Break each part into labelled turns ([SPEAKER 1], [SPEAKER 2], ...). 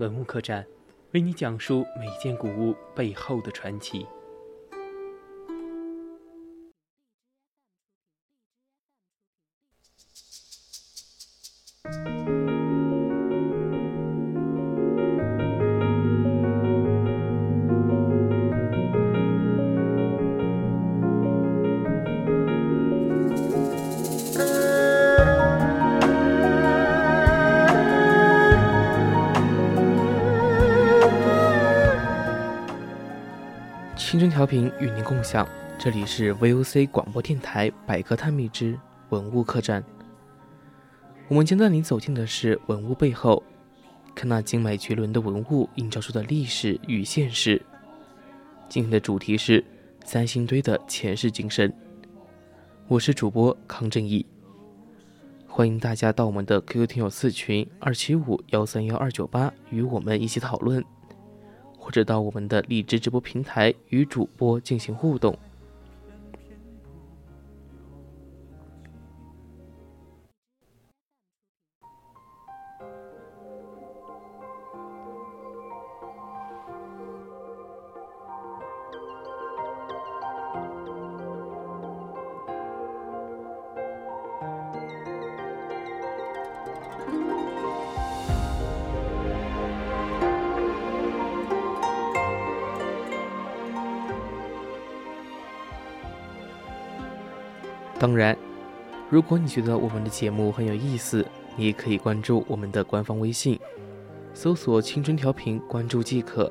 [SPEAKER 1] 文物客栈，为你讲述每件古物背后的传奇。
[SPEAKER 2] 青春调频与您共享，这里是 VOC 广播电台百科探秘之文物客栈。我们将带你走进的是文物背后，看那精美绝伦的文物映照出的历史与现实。今天的主题是三星堆的前世今生。我是主播康正义，欢迎大家到我们的 QQ 听友四群二七五幺三幺二九八与我们一起讨论。或者到我们的荔枝直播平台与主播进行互动。当然，如果你觉得我们的节目很有意思，你也可以关注我们的官方微信，搜索“青春调频”，关注即可。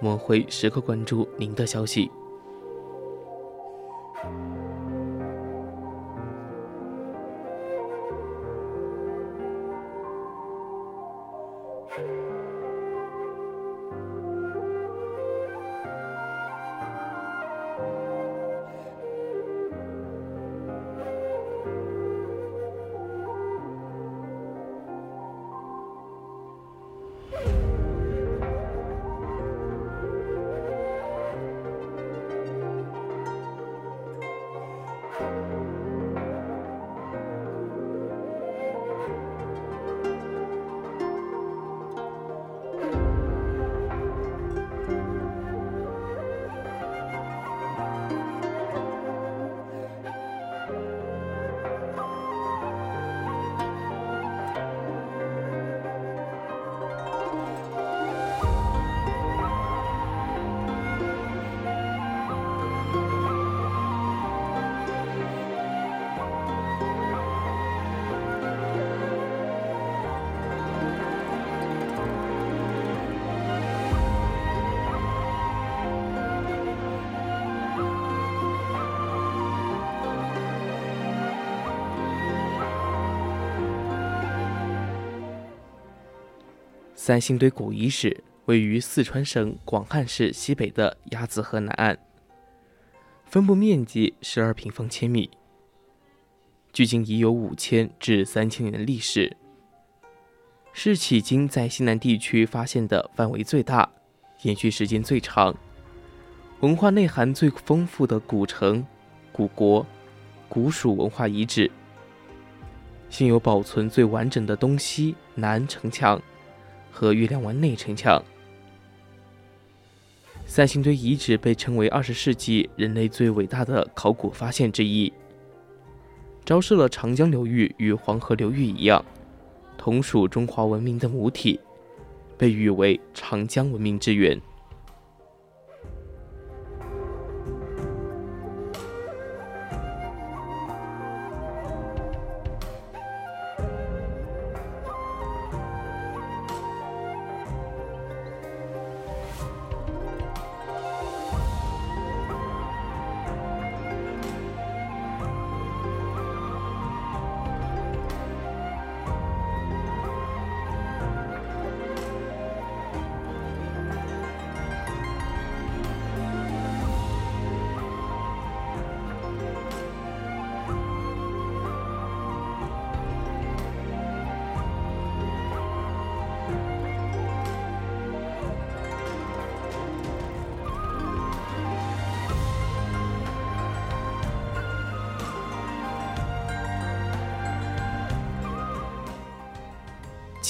[SPEAKER 2] 我们会时刻关注您的消息。三星堆古遗址位于四川省广汉市西北的鸭子河南岸，分布面积十二平方千米，距今已有五千至三千年的历史，是迄今在西南地区发现的范围最大、延续时间最长、文化内涵最丰富的古城、古国、古蜀文化遗址，现有保存最完整的东西南城墙。和月亮湾内城墙，三星堆遗址被称为二十世纪人类最伟大的考古发现之一，昭示了长江流域与黄河流域一样，同属中华文明的母体，被誉为长江文明之源。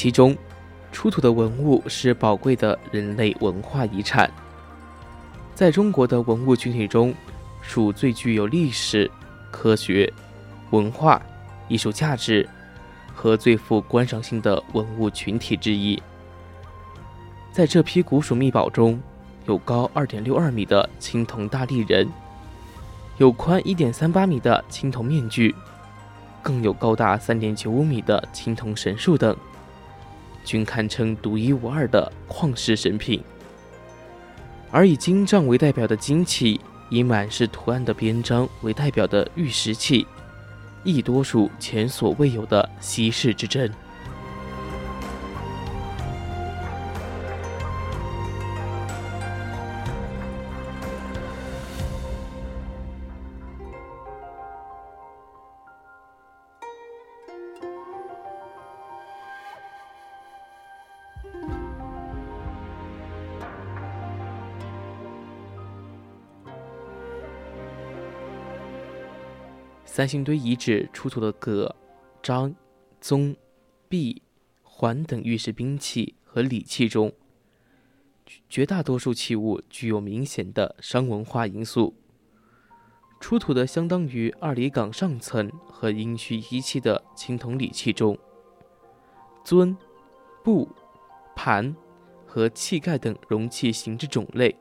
[SPEAKER 2] 其中，出土的文物是宝贵的人类文化遗产，在中国的文物群体中，属最具有历史、科学、文化、艺术价值和最富观赏性的文物群体之一。在这批古蜀秘宝中，有高二点六二米的青铜大立人，有宽一点三八米的青铜面具，更有高达三点九五米的青铜神树等。均堪称独一无二的旷世神品，而以金杖为代表的金器，以满是图案的边章为代表的玉石器，亦多属前所未有的稀世之珍。三星堆遗址出土的戈、章、宗、璧、环等玉石兵器和礼器中，绝大多数器物具有明显的商文化因素。出土的相当于二里岗上层和殷墟遗弃的青铜礼器中，尊、布、盘和器盖等容器形制种类，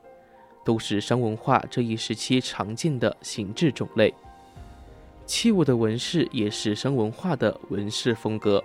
[SPEAKER 2] 都是商文化这一时期常见的形制种类。器物的纹饰也是生文化的纹饰风格。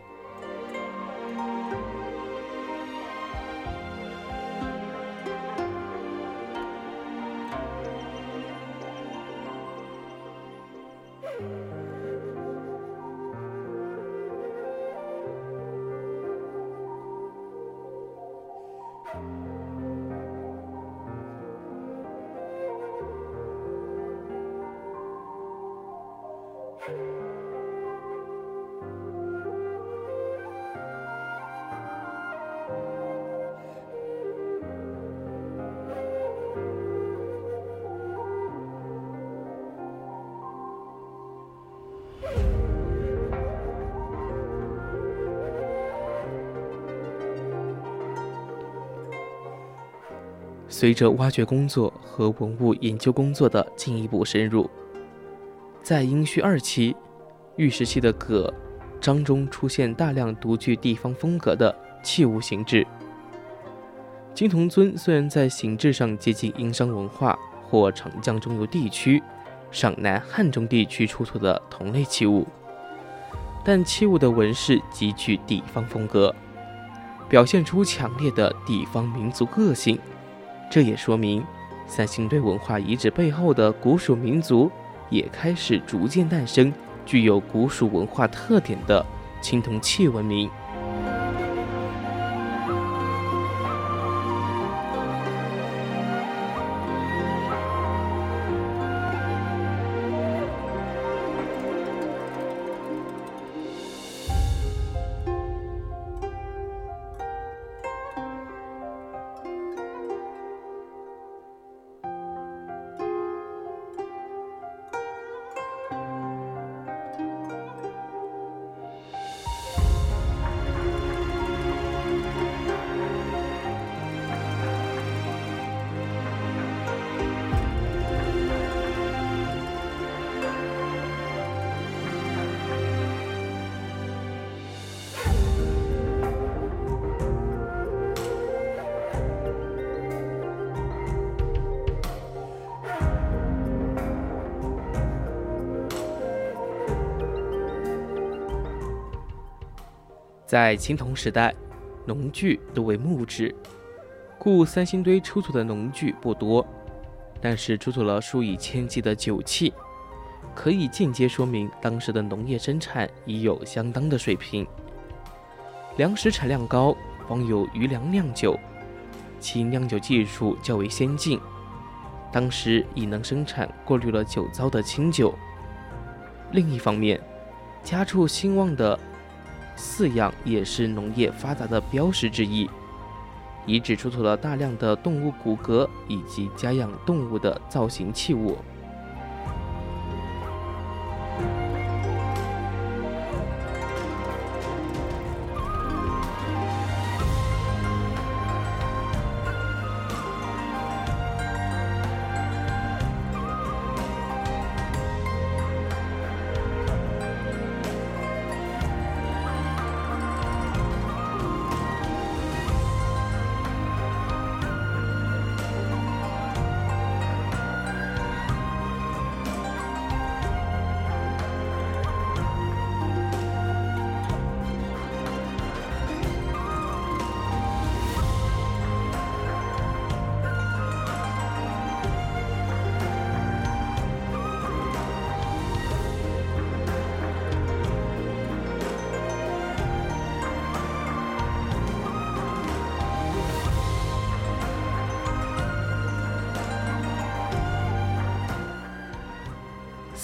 [SPEAKER 2] 随着挖掘工作和文物研究工作的进一步深入，在殷墟二期，玉石器的葛、章中出现大量独具地方风格的器物形制。金铜尊虽然在形制上接近殷商文化或长江中游地区、陕南汉中地区出土的同类器物，但器物的纹饰极具地方风格，表现出强烈的地方民族个性。这也说明，三星堆文化遗址背后的古蜀民族也开始逐渐诞生，具有古蜀文化特点的青铜器文明。在青铜时代，农具多为木质，故三星堆出土的农具不多，但是出土了数以千计的酒器，可以间接说明当时的农业生产已有相当的水平。粮食产量高，方有余粮酿酒，其酿酒技术较为先进，当时已能生产过滤了酒糟的清酒。另一方面，家畜兴旺的。饲养也是农业发达的标识之一。遗址出土了大量的动物骨骼以及家养动物的造型器物。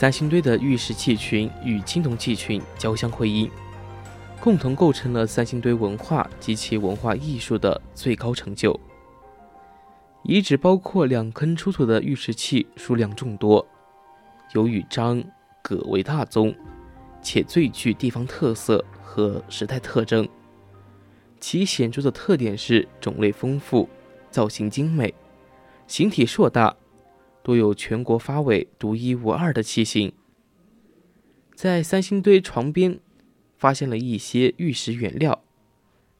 [SPEAKER 2] 三星堆的玉石器群与青铜器群交相辉映，共同构成了三星堆文化及其文化艺术的最高成就。遗址包括两坑出土的玉石器，数量众多，有与张、葛为大宗，且最具地方特色和时代特征。其显著的特点是种类丰富、造型精美、形体硕大，都有全国发尾、独一无二的器型。在三星堆床边发现了一些玉石原料，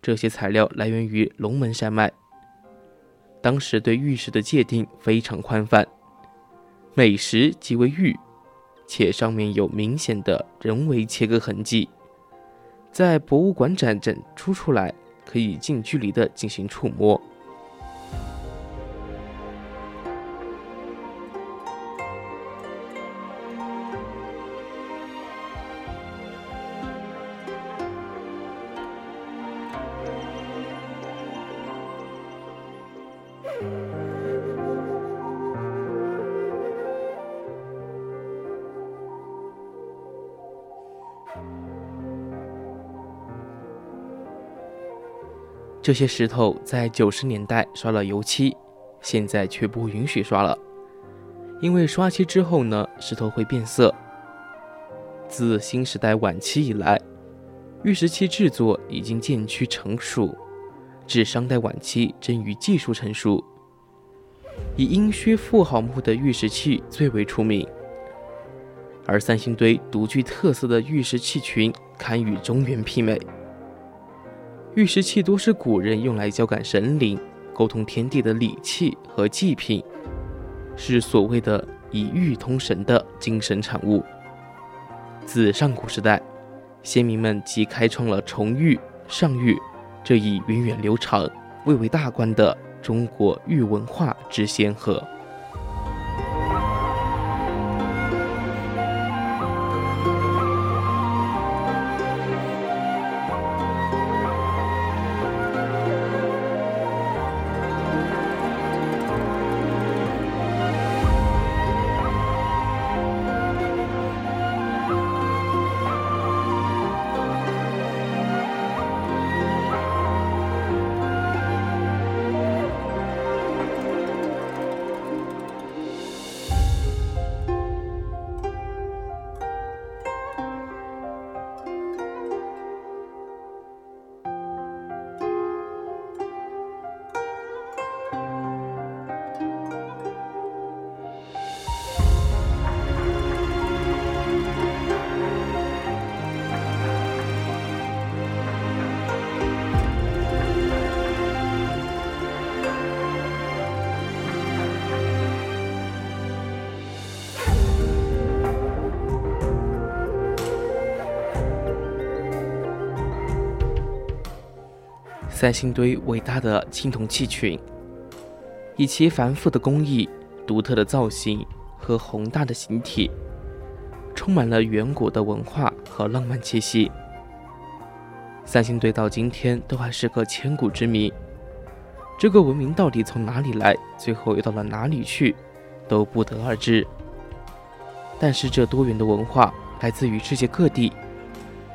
[SPEAKER 2] 这些材料来源于龙门山脉。当时对玉石的界定非常宽泛，美石即为玉，且上面有明显的人为切割痕迹，在博物馆展展出出来，可以近距离的进行触摸。这些石头在九十年代刷了油漆，现在却不允许刷了，因为刷漆之后呢，石头会变色。自新时代晚期以来，玉石器制作已经渐趋成熟，至商代晚期臻于技术成熟。以殷墟富豪墓的玉石器最为出名，而三星堆独具特色的玉石器群堪与中原媲美。玉石器多是古人用来交感神灵、沟通天地的礼器和祭品，是所谓的以玉通神的精神产物。自上古时代，先民们即开创了重玉、上玉这一源远流长、蔚为大观的中国玉文化之先河。三星堆伟大的青铜器群，以其繁复的工艺、独特的造型和宏大的形体，充满了远古的文化和浪漫气息。三星堆到今天都还是个千古之谜，这个文明到底从哪里来，最后又到了哪里去，都不得而知。但是这多元的文化来自于世界各地，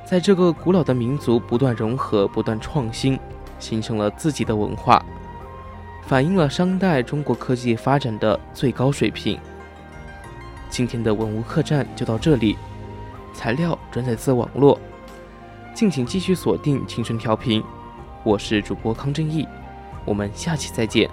[SPEAKER 2] 在这个古老的民族不断融合、不断创新。形成了自己的文化，反映了商代中国科技发展的最高水平。今天的文物客栈就到这里，材料转载自网络，敬请继续锁定青春调频，我是主播康正义，我们下期再见。